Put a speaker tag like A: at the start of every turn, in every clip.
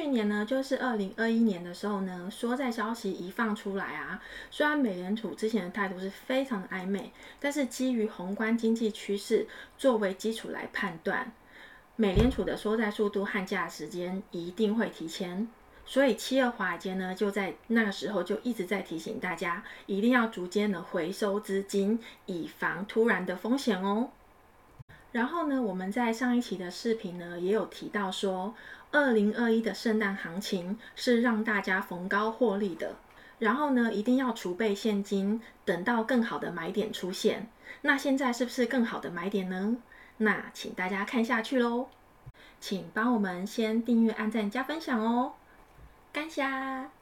A: 去年呢，就是二零二一年的时候呢，说在消息一放出来啊，虽然美联储之前的态度是非常的暧昧，但是基于宏观经济趋势作为基础来判断，美联储的缩债速度和价时间一定会提前。所以七二华尔街呢，就在那个时候就一直在提醒大家，一定要逐渐的回收资金，以防突然的风险哦。然后呢，我们在上一期的视频呢，也有提到说，二零二一的圣诞行情是让大家逢高获利的。然后呢，一定要储备现金，等到更好的买点出现。那现在是不是更好的买点呢？那请大家看下去喽，请帮我们先订阅、按赞、加分享哦。感谢。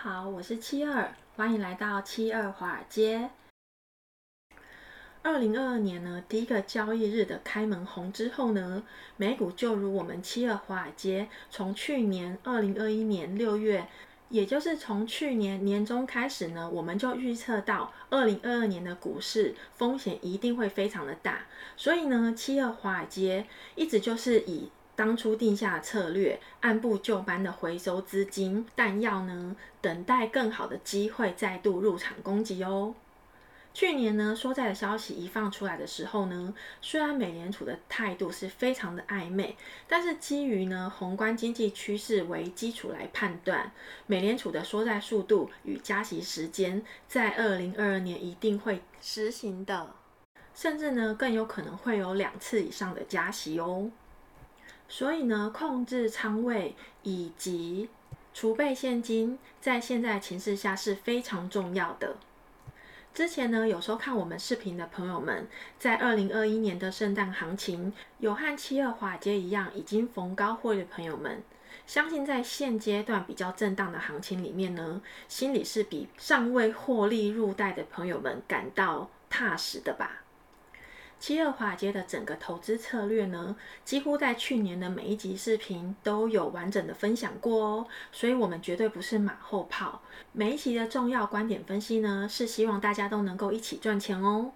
A: 好，我是七二。欢迎来到七二华尔街。二零二二年呢，第一个交易日的开门红之后呢，美股就如我们七二华尔街从去年二零二一年六月，也就是从去年年中开始呢，我们就预测到二零二二年的股市风险一定会非常的大，所以呢，七二华尔街一直就是以。当初定下的策略，按部就班的回收资金弹药呢，等待更好的机会再度入场攻击哦。去年呢，缩债的消息一放出来的时候呢，虽然美联储的态度是非常的暧昧，但是基于呢宏观经济趋势为基础来判断，美联储的缩债速度与加息时间在二零二二年一定会实行的，甚至呢更有可能会有两次以上的加息哦。所以呢，控制仓位以及储备现金，在现在情势下是非常重要的。之前呢，有收看我们视频的朋友们，在二零二一年的圣诞行情，有和七二华尔街一样已经逢高获利的朋友们，相信在现阶段比较震荡的行情里面呢，心里是比尚未获利入袋的朋友们感到踏实的吧。七二华尔街的整个投资策略呢，几乎在去年的每一集视频都有完整的分享过哦，所以我们绝对不是马后炮。每一集的重要观点分析呢，是希望大家都能够一起赚钱哦。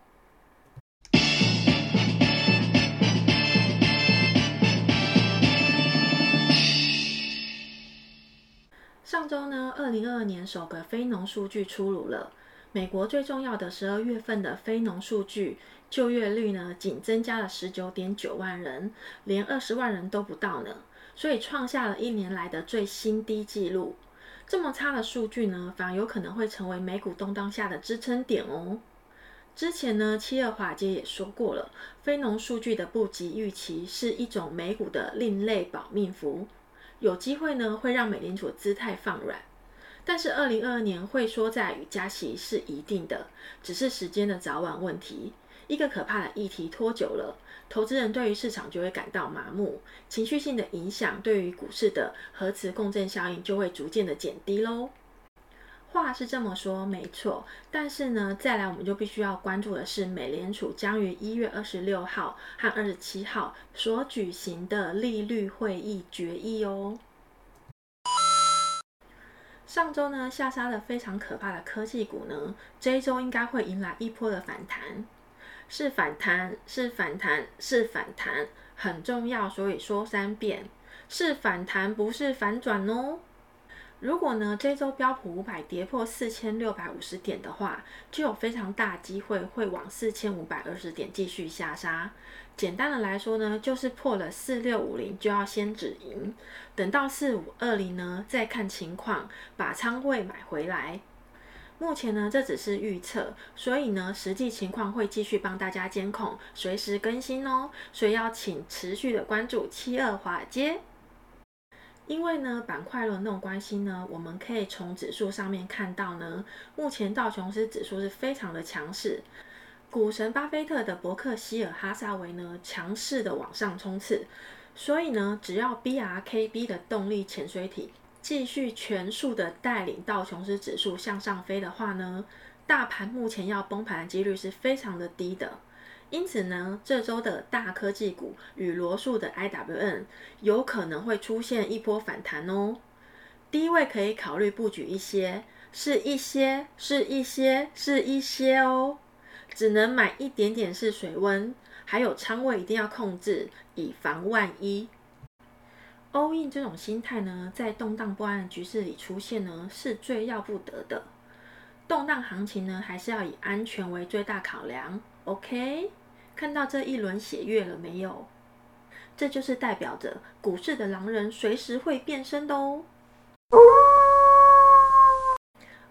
A: 上周呢，二零二二年首个非农数据出炉了，美国最重要的十二月份的非农数据。就业率呢，仅增加了十九点九万人，连二十万人都不到呢，所以创下了一年来的最新低纪录。这么差的数据呢，反而有可能会成为美股动荡下的支撑点哦。之前呢，七二华街也说过了，非农数据的不及预期是一种美股的另类保命符，有机会呢会让美联储姿态放软。但是二零二二年会缩在与加息是一定的，只是时间的早晚问题。一个可怕的议题拖久了，投资人对于市场就会感到麻木，情绪性的影响对于股市的核磁共振效应就会逐渐的减低喽。话是这么说，没错，但是呢，再来我们就必须要关注的是美联储将于一月二十六号和二十七号所举行的利率会议决议哦。上周呢，下杀了非常可怕的科技股呢，这一周应该会迎来一波的反弹。是反弹，是反弹，是反弹，很重要，所以说三遍，是反弹，不是反转哦。如果呢，这周标普五百跌破四千六百五十点的话，就有非常大机会会往四千五百二十点继续下杀。简单的来说呢，就是破了四六五零就要先止盈，等到四五二零呢，再看情况把仓位买回来。目前呢，这只是预测，所以呢，实际情况会继续帮大家监控，随时更新哦。所以要请持续的关注七二华尔街，因为呢，板块轮动关系呢，我们可以从指数上面看到呢，目前道琼斯指数是非常的强势，股神巴菲特的伯克希尔哈撒韦呢，强势的往上冲刺，所以呢，只要 BRKB 的动力潜水艇。继续全速的带领道琼斯指数向上飞的话呢，大盘目前要崩盘的几率是非常的低的。因此呢，这周的大科技股与罗素的 IWN 有可能会出现一波反弹哦。低位可以考虑布局一些，是一些，是一些，是一些哦。只能买一点点是水温，还有仓位一定要控制，以防万一。all in 这种心态呢，在动荡不安的局势里出现呢，是最要不得的。动荡行情呢，还是要以安全为最大考量。OK。看到这一轮血月了没有？这就是代表着股市的狼人随时会变身的哦。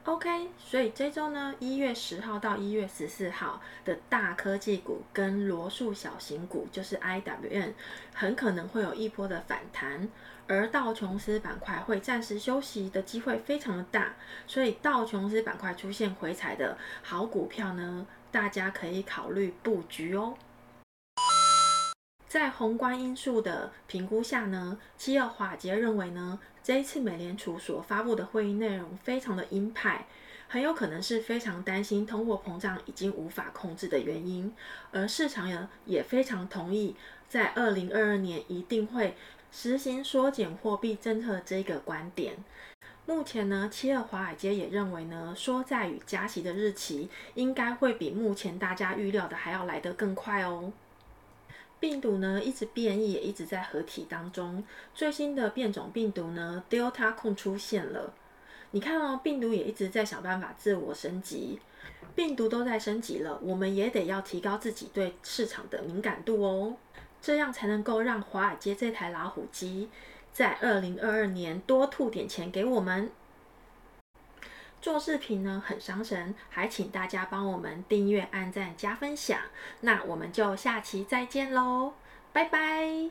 A: OK，所以这周呢，一月十号到一月十四号的大科技股跟罗素小型股，就是 IWM，很可能会有一波的反弹，而道琼斯板块会暂时休息的机会非常的大，所以道琼斯板块出现回踩的好股票呢，大家可以考虑布局哦。在宏观因素的评估下呢，七二华杰认为呢，这一次美联储所发布的会议内容非常的鹰派，很有可能是非常担心通货膨胀已经无法控制的原因，而市场也也非常同意在二零二二年一定会实行缩减货币政策这个观点。目前呢，七二华尔街也认为呢，缩债与加息的日期应该会比目前大家预料的还要来得更快哦。病毒呢一直变异，也一直在合体当中。最新的变种病毒呢，Delta 控出现了。你看哦，病毒也一直在想办法自我升级。病毒都在升级了，我们也得要提高自己对市场的敏感度哦，这样才能够让华尔街这台老虎机。在二零二二年多吐点钱给我们。做视频呢很伤神，还请大家帮我们订阅、按赞、加分享。那我们就下期再见喽，拜拜。